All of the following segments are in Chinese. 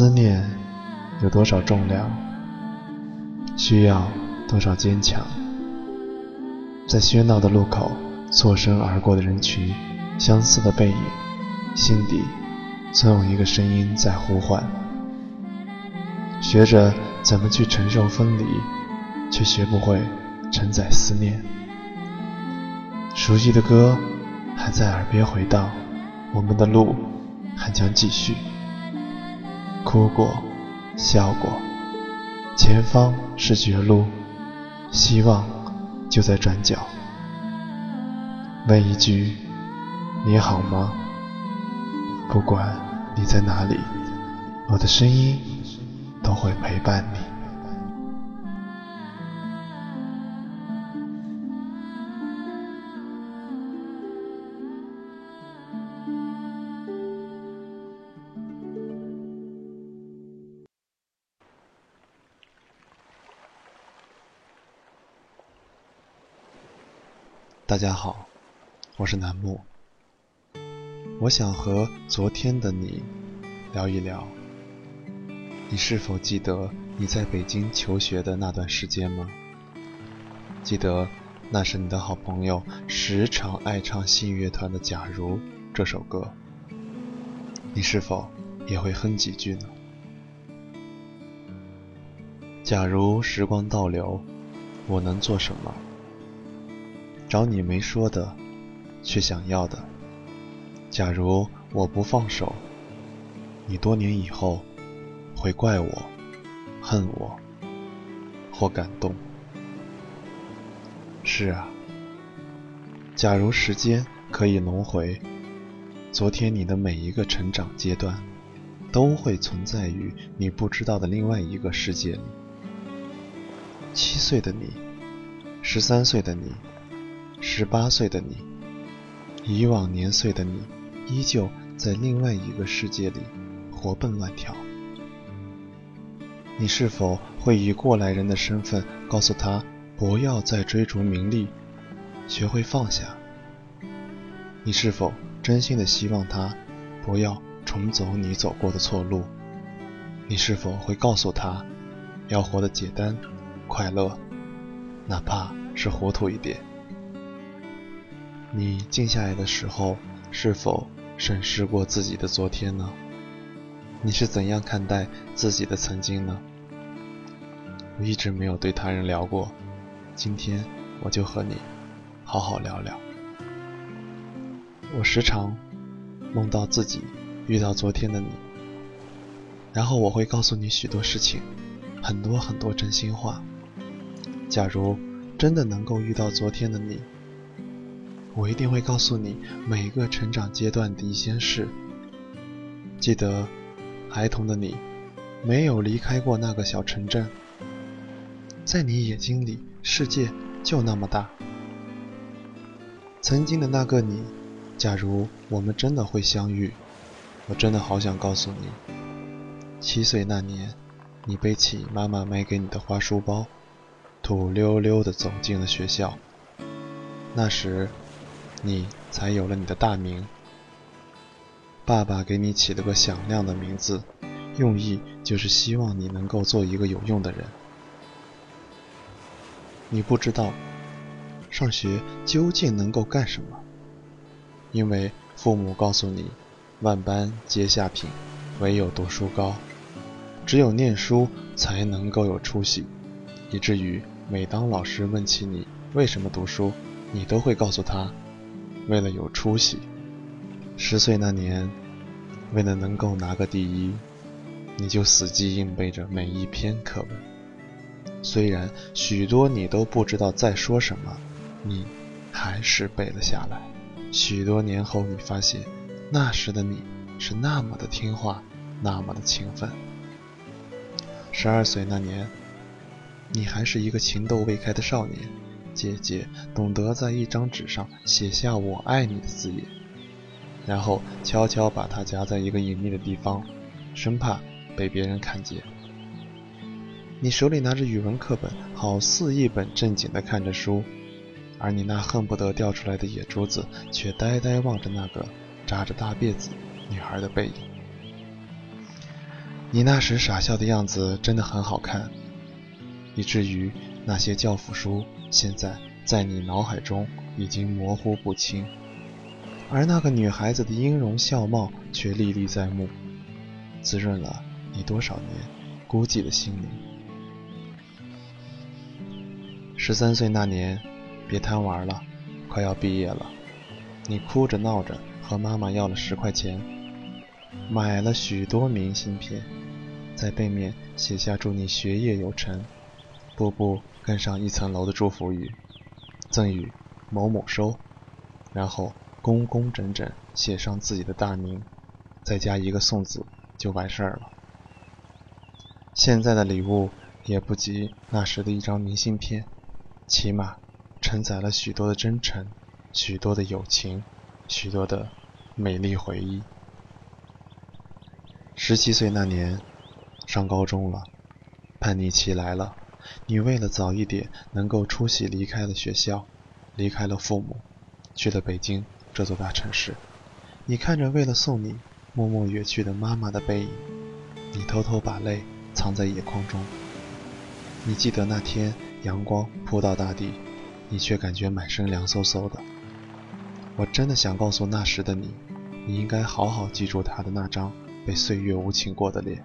思念有多少重量，需要多少坚强？在喧闹的路口，错身而过的人群，相似的背影，心底总有一个声音在呼唤。学着怎么去承受分离，却学不会承载思念。熟悉的歌还在耳边回荡，我们的路还将继续。哭过，笑过，前方是绝路，希望就在转角。问一句，你好吗？不管你在哪里，我的声音都会陪伴你。大家好，我是楠木。我想和昨天的你聊一聊。你是否记得你在北京求学的那段时间吗？记得那是你的好朋友时常爱唱信乐团的《假如》这首歌。你是否也会哼几句呢？假如时光倒流，我能做什么？找你没说的，却想要的。假如我不放手，你多年以后会怪我、恨我或感动。是啊，假如时间可以轮回，昨天你的每一个成长阶段，都会存在于你不知道的另外一个世界里。七岁的你，十三岁的你。十八岁的你，以往年岁的你，依旧在另外一个世界里活蹦乱跳。你是否会以过来人的身份告诉他，不要再追逐名利，学会放下？你是否真心的希望他不要重走你走过的错路？你是否会告诉他，要活得简单、快乐，哪怕是糊涂一点？你静下来的时候，是否审视过自己的昨天呢？你是怎样看待自己的曾经呢？我一直没有对他人聊过，今天我就和你好好聊聊。我时常梦到自己遇到昨天的你，然后我会告诉你许多事情，很多很多真心话。假如真的能够遇到昨天的你。我一定会告诉你每个成长阶段的一些事。记得，孩童的你，没有离开过那个小城镇。在你眼睛里，世界就那么大。曾经的那个你，假如我们真的会相遇，我真的好想告诉你：七岁那年，你背起妈妈买给你的花书包，土溜溜地走进了学校。那时。你才有了你的大名，爸爸给你起了个响亮的名字，用意就是希望你能够做一个有用的人。你不知道上学究竟能够干什么，因为父母告诉你，万般皆下品，唯有读书高，只有念书才能够有出息，以至于每当老师问起你为什么读书，你都会告诉他。为了有出息，十岁那年，为了能够拿个第一，你就死记硬背着每一篇课文。虽然许多你都不知道在说什么，你还是背了下来。许多年后，你发现那时的你是那么的听话，那么的勤奋。十二岁那年，你还是一个情窦未开的少年。姐姐懂得在一张纸上写下“我爱你”的字眼，然后悄悄把它夹在一个隐秘的地方，生怕被别人看见。你手里拿着语文课本，好似一本正经地看着书，而你那恨不得掉出来的眼珠子，却呆呆望着那个扎着大辫子女孩的背影。你那时傻笑的样子真的很好看，以至于那些教辅书现在在你脑海中已经模糊不清，而那个女孩子的音容笑貌却历历在目，滋润了你多少年孤寂的心灵。十三岁那年，别贪玩了，快要毕业了，你哭着闹着和妈妈要了十块钱，买了许多明信片。在背面写下祝你学业有成，步步跟上一层楼的祝福语，赠与某某收，然后工工整整写上自己的大名，再加一个送字就完事儿了。现在的礼物也不及那时的一张明信片，起码承载了许多的真诚，许多的友情，许多的美丽回忆。十七岁那年。上高中了，叛逆期来了。你为了早一点能够出席，离开了学校，离开了父母，去了北京这座大城市。你看着为了送你默默远去的妈妈的背影，你偷偷把泪藏在眼眶中。你记得那天阳光扑到大地，你却感觉满身凉飕飕的。我真的想告诉那时的你，你应该好好记住他的那张被岁月无情过的脸。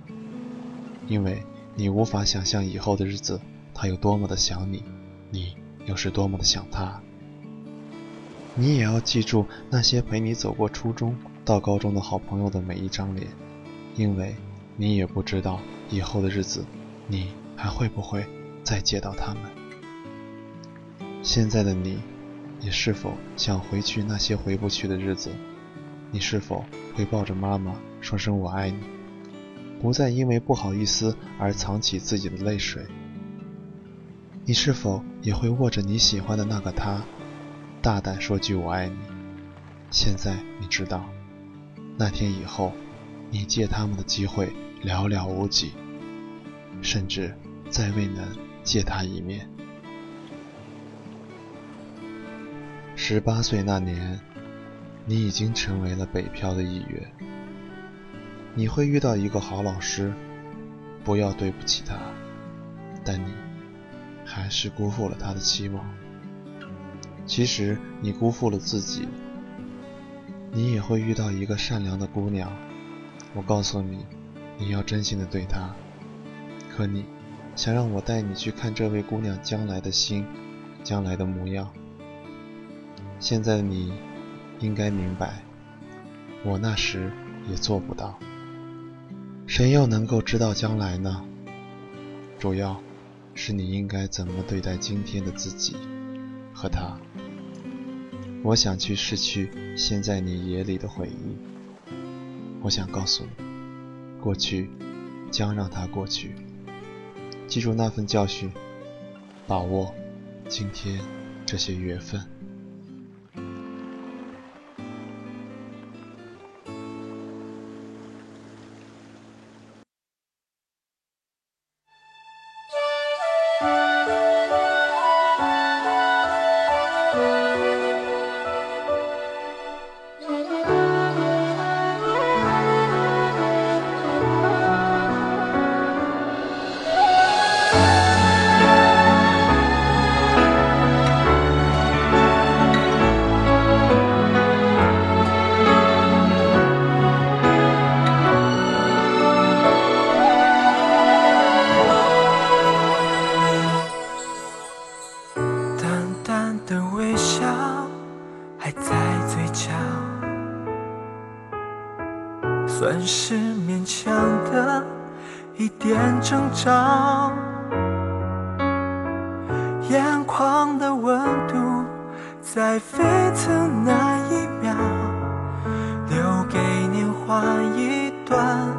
因为你无法想象以后的日子，他有多么的想你，你又是多么的想他。你也要记住那些陪你走过初中到高中的好朋友的每一张脸，因为你也不知道以后的日子，你还会不会再见到他们。现在的你，你是否想回去那些回不去的日子？你是否会抱着妈妈说声我爱你？不再因为不好意思而藏起自己的泪水。你是否也会握着你喜欢的那个他，大胆说句我爱你？现在你知道，那天以后，你借他们的机会寥寥无几，甚至再未能见他一面。十八岁那年，你已经成为了北漂的一员。你会遇到一个好老师，不要对不起他，但你还是辜负了他的期望。其实你辜负了自己。你也会遇到一个善良的姑娘，我告诉你，你要真心的对她。可你想让我带你去看这位姑娘将来的心，将来的模样。现在的你应该明白，我那时也做不到。谁又能够知道将来呢？主要是你应该怎么对待今天的自己和他。我想去拭去现在你眼里的回忆。我想告诉你，过去将让它过去。记住那份教训，把握今天这些缘分。在沸腾那一秒，留给年华一段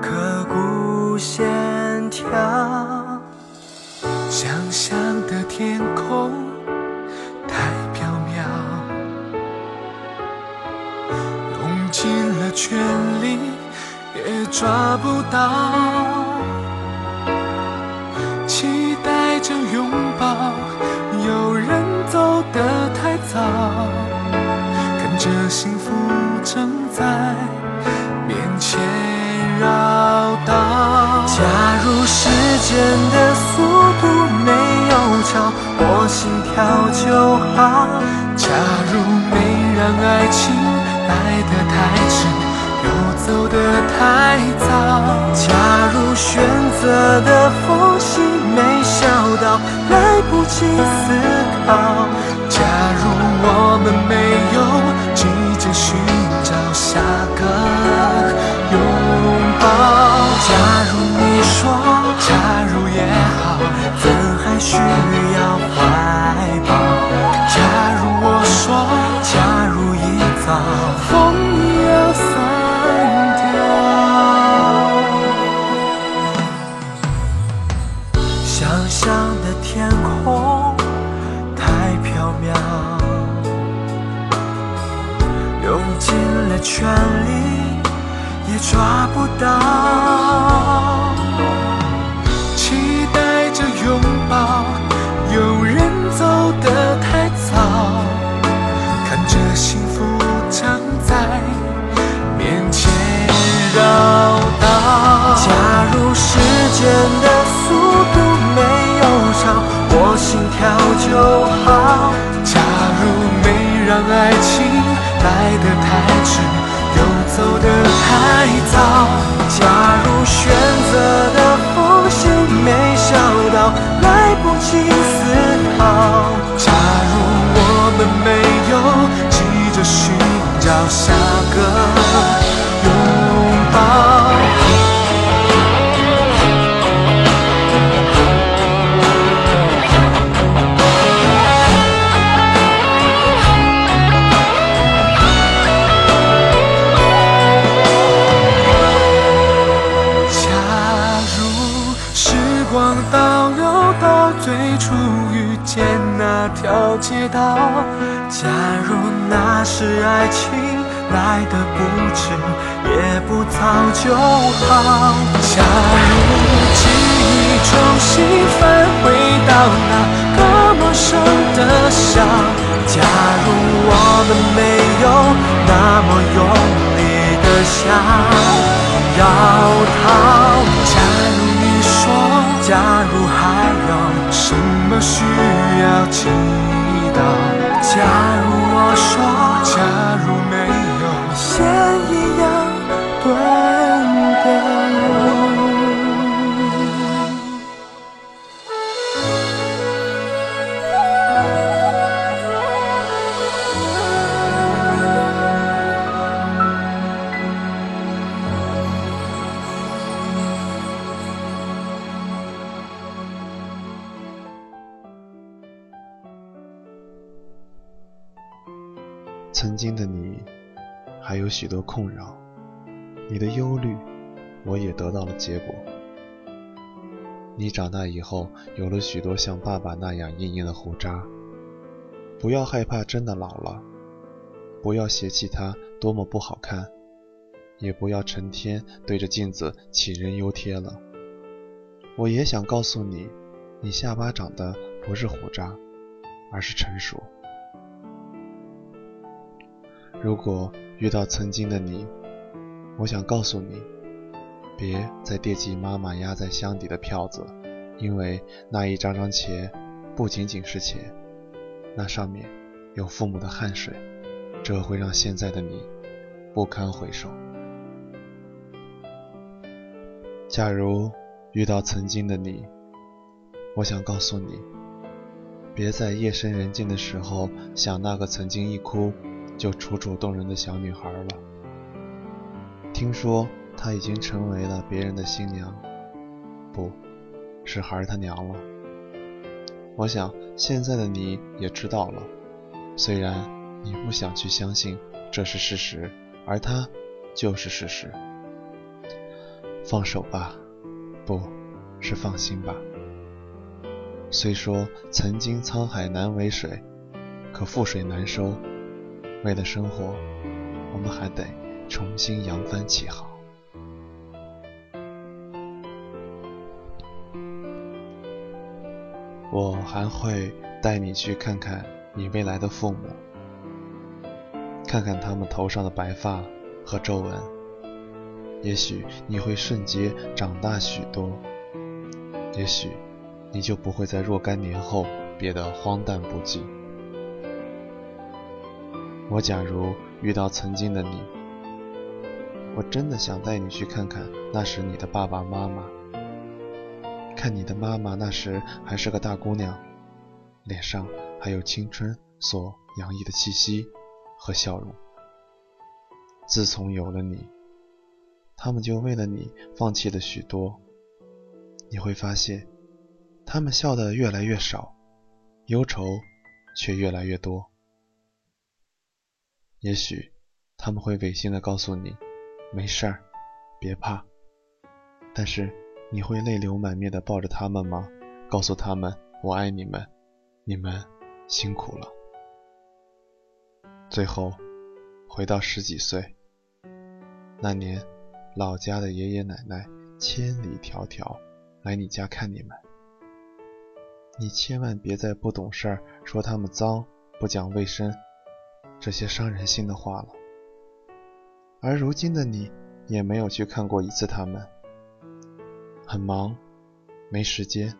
刻骨线条。想象的天空太缥缈，用尽了全力也抓不到，期待着拥抱，早，看着幸福正在面前绕道。假如时间的速度没有超我心跳就好。假如没让爱情来得太迟，又走得太早。假如选择的缝隙没笑到来不及思考。我们没有急着寻找下个拥抱。假如你说，假如也好，怎还需要怀抱？假如我说，假如一早。风要散掉，想象的天空太缥缈，尽了全力。也抓不到，期待着拥抱，有人走得太早，看着幸福正在面前绕道。假如时间的速度没有超我心跳就好，假如没让爱情来得太。走得太早。假如选择是爱情来的不迟，也不早就好。假如记忆重新返回到那个陌生曾经的你，还有许多困扰，你的忧虑，我也得到了结果。你长大以后，有了许多像爸爸那样硬硬的胡渣。不要害怕真的老了，不要嫌弃它多么不好看，也不要成天对着镜子杞人忧天了。我也想告诉你，你下巴长的不是胡渣，而是成熟。如果遇到曾经的你，我想告诉你，别再惦记妈妈压在箱底的票子，因为那一张张钱不仅仅是钱，那上面有父母的汗水，这会让现在的你不堪回首。假如遇到曾经的你，我想告诉你，别在夜深人静的时候想那个曾经一哭。就楚楚动人的小女孩了。听说她已经成为了别人的新娘，不是孩儿他娘了。我想现在的你也知道了，虽然你不想去相信这是事实，而它就是事实。放手吧，不是放心吧。虽说曾经沧海难为水，可覆水难收。为了生活，我们还得重新扬帆起航。我还会带你去看看你未来的父母，看看他们头上的白发和皱纹。也许你会瞬间长大许多，也许你就不会在若干年后变得荒诞不羁。我假如遇到曾经的你，我真的想带你去看看那时你的爸爸妈妈，看你的妈妈那时还是个大姑娘，脸上还有青春所洋溢的气息和笑容。自从有了你，他们就为了你放弃了许多。你会发现，他们笑得越来越少，忧愁却越来越多。也许他们会违心的告诉你，没事儿，别怕。但是你会泪流满面的抱着他们吗？告诉他们我爱你们，你们辛苦了。最后回到十几岁。那年，老家的爷爷奶奶千里迢迢来你家看你们，你千万别再不懂事儿说他们脏、不讲卫生这些伤人心的话了。而如今的你也没有去看过一次他们，很忙，没时间，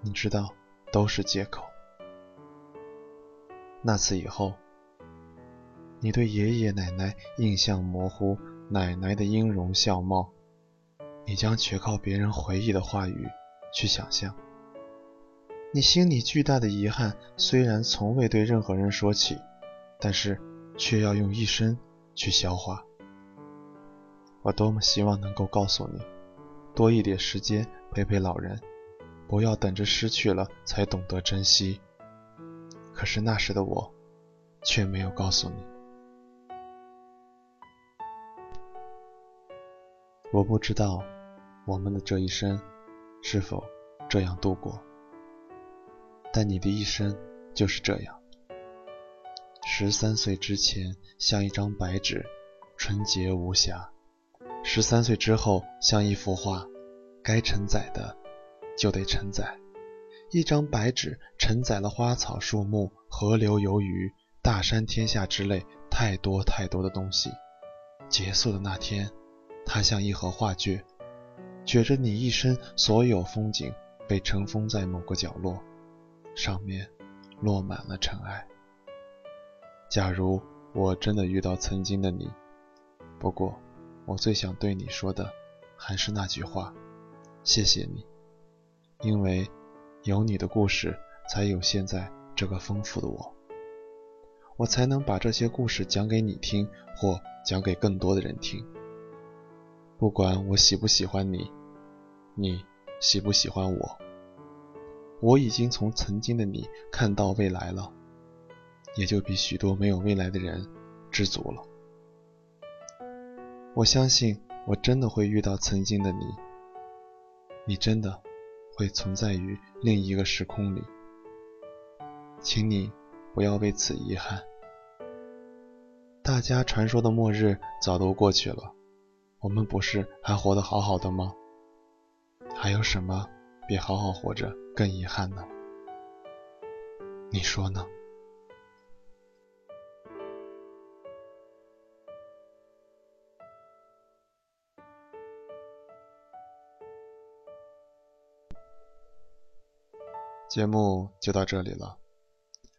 你知道都是借口。那次以后，你对爷爷奶奶印象模糊。奶奶的音容笑貌，你将全靠别人回忆的话语去想象。你心里巨大的遗憾，虽然从未对任何人说起，但是却要用一生去消化。我多么希望能够告诉你，多一点时间陪陪老人，不要等着失去了才懂得珍惜。可是那时的我，却没有告诉你。我不知道我们的这一生是否这样度过，但你的一生就是这样。十三岁之前像一张白纸，纯洁无瑕；十三岁之后像一幅画，该承载的就得承载。一张白纸承载了花草树木、河流游鱼、大山天下之类太多太多的东西。结束的那天。它像一盒画卷，卷着你一生所有风景，被尘封在某个角落，上面落满了尘埃。假如我真的遇到曾经的你，不过我最想对你说的还是那句话：谢谢你，因为有你的故事，才有现在这个丰富的我，我才能把这些故事讲给你听，或讲给更多的人听。不管我喜不喜欢你，你喜不喜欢我，我已经从曾经的你看到未来了，也就比许多没有未来的人知足了。我相信我真的会遇到曾经的你，你真的会存在于另一个时空里，请你不要为此遗憾。大家传说的末日早都过去了。我们不是还活得好好的吗？还有什么比好好活着更遗憾呢？你说呢？节目就到这里了。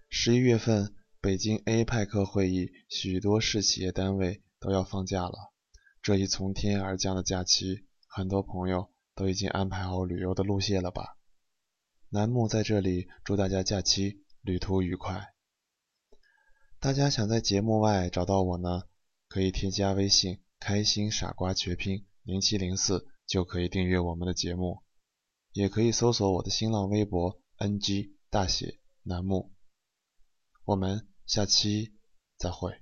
十一月份，北京 APEC 会议，许多市企业单位都要放假了。这一从天而降的假期，很多朋友都已经安排好旅游的路线了吧？楠木在这里祝大家假期旅途愉快。大家想在节目外找到我呢，可以添加微信“开心傻瓜”全拼零七零四，就可以订阅我们的节目。也可以搜索我的新浪微博 “ng 大写栏目”。我们下期再会。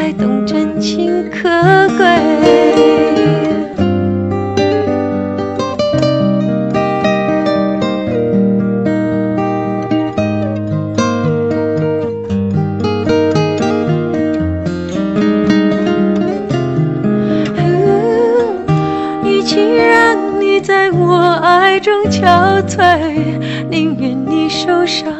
才懂真情可贵？与其让你在我爱中憔悴，宁愿你受伤